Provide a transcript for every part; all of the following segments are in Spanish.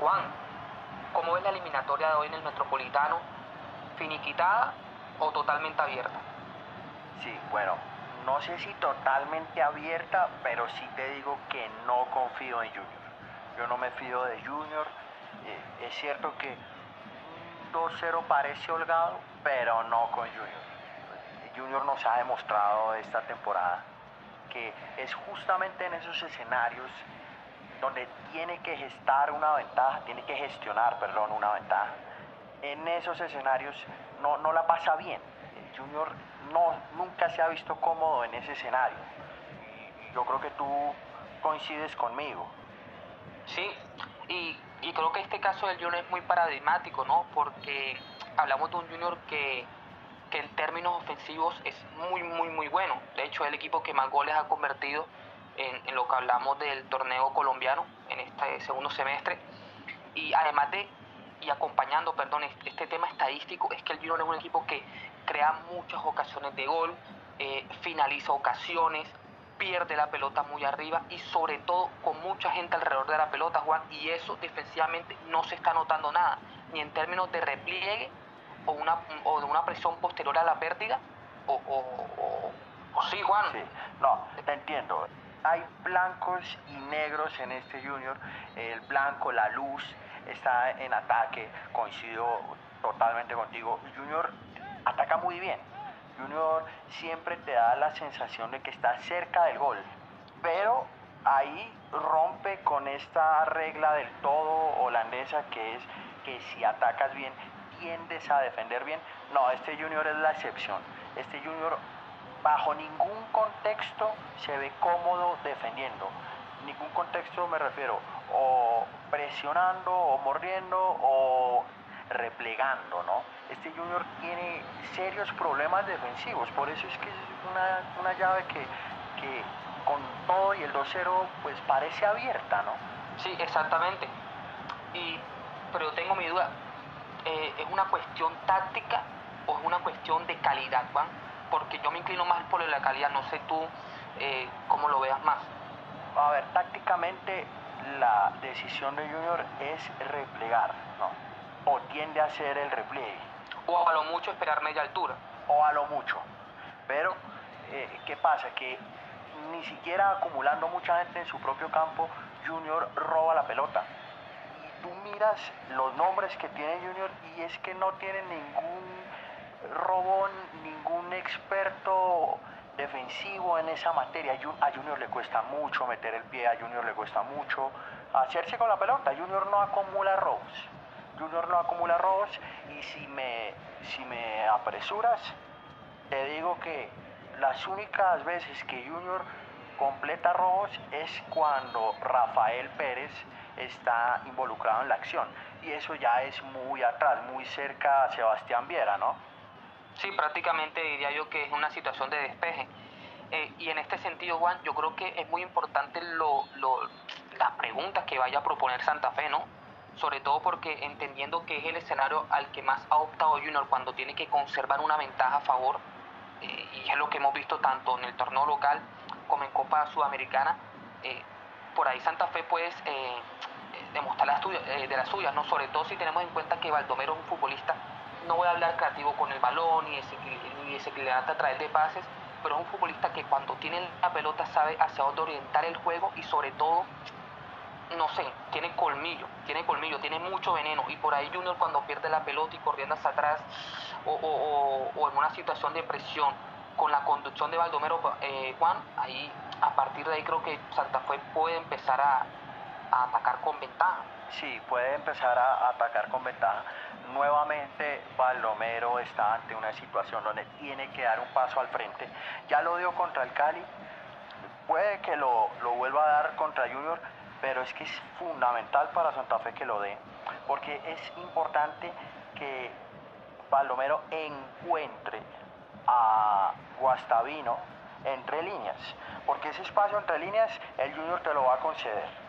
Juan, ¿cómo ves la eliminatoria de hoy en el Metropolitano? ¿Finiquitada o totalmente abierta? Sí, bueno, no sé si totalmente abierta, pero sí te digo que no confío en Junior. Yo no me fío de Junior. Eh, es cierto que 2-0 parece holgado, pero no con Junior. Junior nos ha demostrado esta temporada que es justamente en esos escenarios donde tiene que gestar una ventaja, tiene que gestionar, perdón, una ventaja. En esos escenarios no, no la pasa bien. Junior no, nunca se ha visto cómodo en ese escenario. Yo creo que tú coincides conmigo. Sí, y, y creo que este caso del Junior es muy paradigmático, ¿no? Porque hablamos de un Junior que, que en términos ofensivos es muy, muy, muy bueno. De hecho, es el equipo que más goles ha convertido en, en lo que hablamos del torneo colombiano en este segundo semestre. Y además de, y acompañando, perdón, este, tema estadístico, es que el Junior es un equipo que crea muchas ocasiones de gol, eh, finaliza ocasiones, pierde la pelota muy arriba y sobre todo con mucha gente alrededor de la pelota, Juan, y eso defensivamente no se está notando nada, ni en términos de repliegue o, una, o de una presión posterior a la pérdida, o, o, sí, Juan. Sí, no, entiendo. Hay blancos y negros en este junior. El blanco, la luz, está en ataque. Coincido totalmente contigo. Junior ataca muy bien. Junior siempre te da la sensación de que está cerca del gol. Pero ahí rompe con esta regla del todo holandesa que es que si atacas bien tiendes a defender bien. No, este Junior es la excepción. Este Junior bajo ningún contexto se ve cómodo defendiendo. Ningún contexto me refiero o presionando o mordiendo o replegando, ¿no? Este Junior tiene serios problemas defensivos, por eso es que es una, una llave que, que con todo y el 2-0 pues parece abierta, ¿no? Sí, exactamente. Y, pero yo tengo mi duda, eh, ¿es una cuestión táctica o es una cuestión de calidad, Juan? Porque yo me inclino más por la calidad, no sé tú eh, cómo lo veas más. A ver, tácticamente la decisión de Junior es replegar, ¿no? O tiende a hacer el repliegue. O a lo mucho esperar media altura. O a lo mucho. Pero, eh, ¿qué pasa? Que ni siquiera acumulando mucha gente en su propio campo, Junior roba la pelota. Y tú miras los nombres que tiene Junior y es que no tiene ningún robón, ningún experto defensivo en esa materia. A Junior le cuesta mucho meter el pie, a Junior le cuesta mucho hacerse con la pelota. Junior no acumula robos. Junior no acumula robos y si me, si me apresuras, te digo que las únicas veces que Junior completa robos es cuando Rafael Pérez está involucrado en la acción. Y eso ya es muy atrás, muy cerca a Sebastián Viera, ¿no? Sí, prácticamente diría yo que es una situación de despeje. Eh, y en este sentido, Juan, yo creo que es muy importante lo, lo, las preguntas que vaya a proponer Santa Fe, ¿no? Sobre todo porque entendiendo que es el escenario al que más ha optado Junior cuando tiene que conservar una ventaja a favor, eh, y es lo que hemos visto tanto en el torneo local como en Copa Sudamericana, eh, por ahí Santa Fe puede demostrar las de las suyas, ¿no? Sobre todo si tenemos en cuenta que Baldomero es un futbolista no voy a hablar creativo con el balón ni desequilibrante a través de pases, pero es un futbolista que cuando tiene la pelota sabe hacia dónde orientar el juego y sobre todo, no sé, tiene colmillo, tiene colmillo, tiene mucho veneno y por ahí Junior cuando pierde la pelota y corriendo hacia atrás o en una situación de presión con la conducción de Baldomero eh, Juan, ahí a partir de ahí creo que Santa Fe puede empezar a, a atacar con ventaja. Sí, puede empezar a atacar con ventaja. Nuevamente Baldomero está ante una situación donde tiene que dar un paso al frente. Ya lo dio contra el Cali, puede que lo, lo vuelva a dar contra Junior, pero es que es fundamental para Santa Fe que lo dé, porque es importante que Baldomero encuentre a Guastavino entre líneas, porque ese espacio entre líneas el Junior te lo va a conceder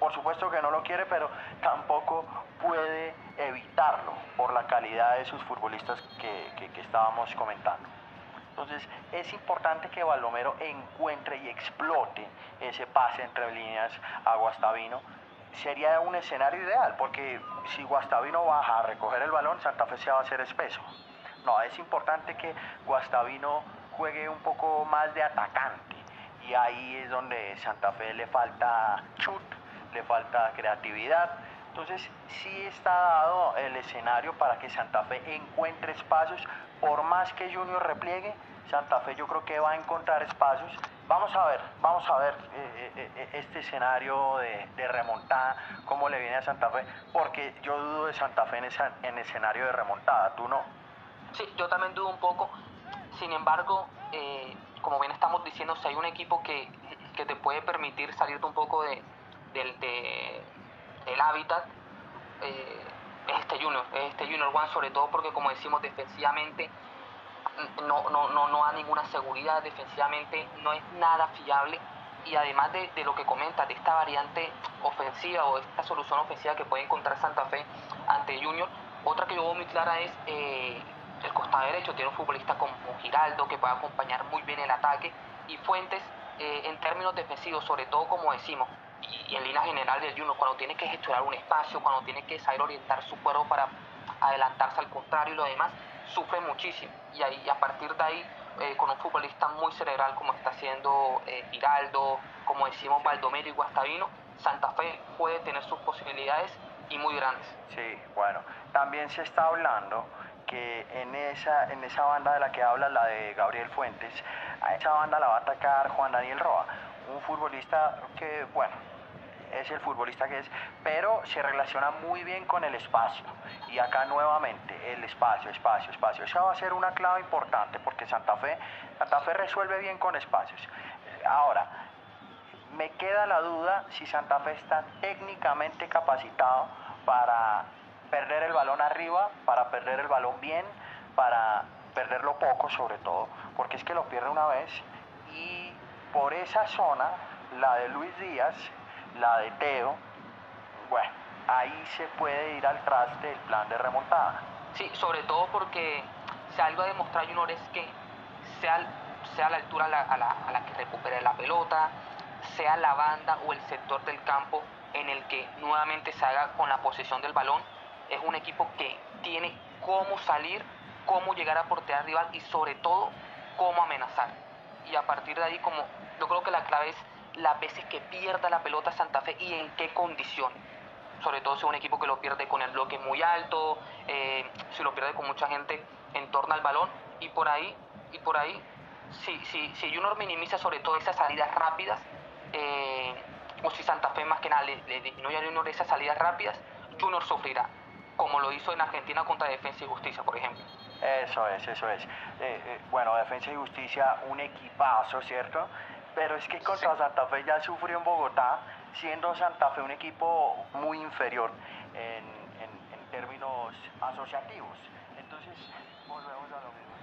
por supuesto que no lo quiere, pero tampoco puede evitarlo por la calidad de sus futbolistas que, que, estábamos comentando. Entonces es importante que Baldomero encuentre y explote ese pase entre líneas a Guastavino sería un escenario ideal, porque si Guastavino baja a recoger el balón, Santa Fe se va a hacer espeso. No, es importante que Guastavino juegue un poco más de atacante. Y ahí es donde Santa Fe le falta chut, le falta creatividad. Entonces sí está dado el escenario para que Santa Fe encuentre espacios, por más que Junior repliegue, Santa Fe yo creo que va a encontrar espacios. Vamos a ver, vamos a ver eh, eh, eh, este escenario de, remontada, cómo le viene a Santa Fe, porque yo dudo de Santa Fe en, esa, en escenario de remontada, ¿tú no? Sí, yo también dudo un poco. Sin embargo, como bien estamos diciendo, si hay un equipo que, te puede permitir salirte un poco de, del hábitat, es este Junior, es este Junior One, sobre todo porque como decimos defensivamente no, no, no, no da ninguna seguridad defensivamente, no es nada fiable. Y además de, lo que comenta, de esta variante ofensiva o esta solución ofensiva que puede encontrar Santa Fe ante Junior, otra que yo veo muy clara es eh, el costado derecho, tiene un futbolista como Giraldo que puede acompañar muy bien el ataque. Y Fuentes eh, en términos defensivos, sobre todo como decimos, y, en línea general del Junior, cuando tiene que gestionar un espacio, cuando tiene que saber orientar su cuerpo para adelantarse al contrario y lo demás, sufre muchísimo. Y, ahí, a partir de ahí, eh, con un futbolista muy cerebral como está haciendo eh, Giraldo, como decimos Baldomero y Guastavino, Santa Fe puede tener sus posibilidades y muy grandes. Sí, bueno, también se está hablando que en esa, en esa banda de la que habla, la de Gabriel Fuentes, a esa banda la va a atacar Juan Daniel Roa, un futbolista que, bueno, es el futbolista que es, pero se relaciona muy bien con el espacio. Y acá nuevamente, el espacio, espacio, espacio. Esa va a ser una clave importante porque Santa Fe, Santa Fe resuelve bien con espacios. Ahora, me queda la duda si Santa Fe está técnicamente capacitado para perder el balón arriba, para perder el balón bien, para perderlo poco sobre todo, porque es que lo pierde una vez y por esa zona, la de Luis Díaz, la de Teo, bueno, ahí se puede ir al traste del plan de remontada. Sí, sobre todo porque si algo a demostrar Junior es que sea, sea la altura a la, a, la, a la que recupere la pelota, sea la banda o el sector del campo en el que nuevamente se haga con la posesión del balón, es un equipo que tiene cómo salir, cómo llegar a portear rival y sobre todo cómo amenazar. Y a partir de ahí, como yo creo que la clave es las veces que pierda la pelota Santa Fe y en qué condiciones. Sobre todo si es un equipo que lo pierde con el bloque muy alto, eh, si lo pierde con mucha gente en torno al balón y por ahí, y por ahí, si, si, si Junior minimiza sobre todo esas salidas rápidas, eh, o si Santa Fe más que nada le, disminuye a Junior esas salidas rápidas, Junior sufrirá, como lo hizo en Argentina contra Defensa y Justicia, por ejemplo. Eso es, eso es. Eh, bueno, Defensa y Justicia, un equipazo, ¿cierto? Pero es que contra Santa Fe ya sufrió en Bogotá, siendo Santa Fe un equipo muy inferior en, términos asociativos. Entonces, volvemos a lo mismo.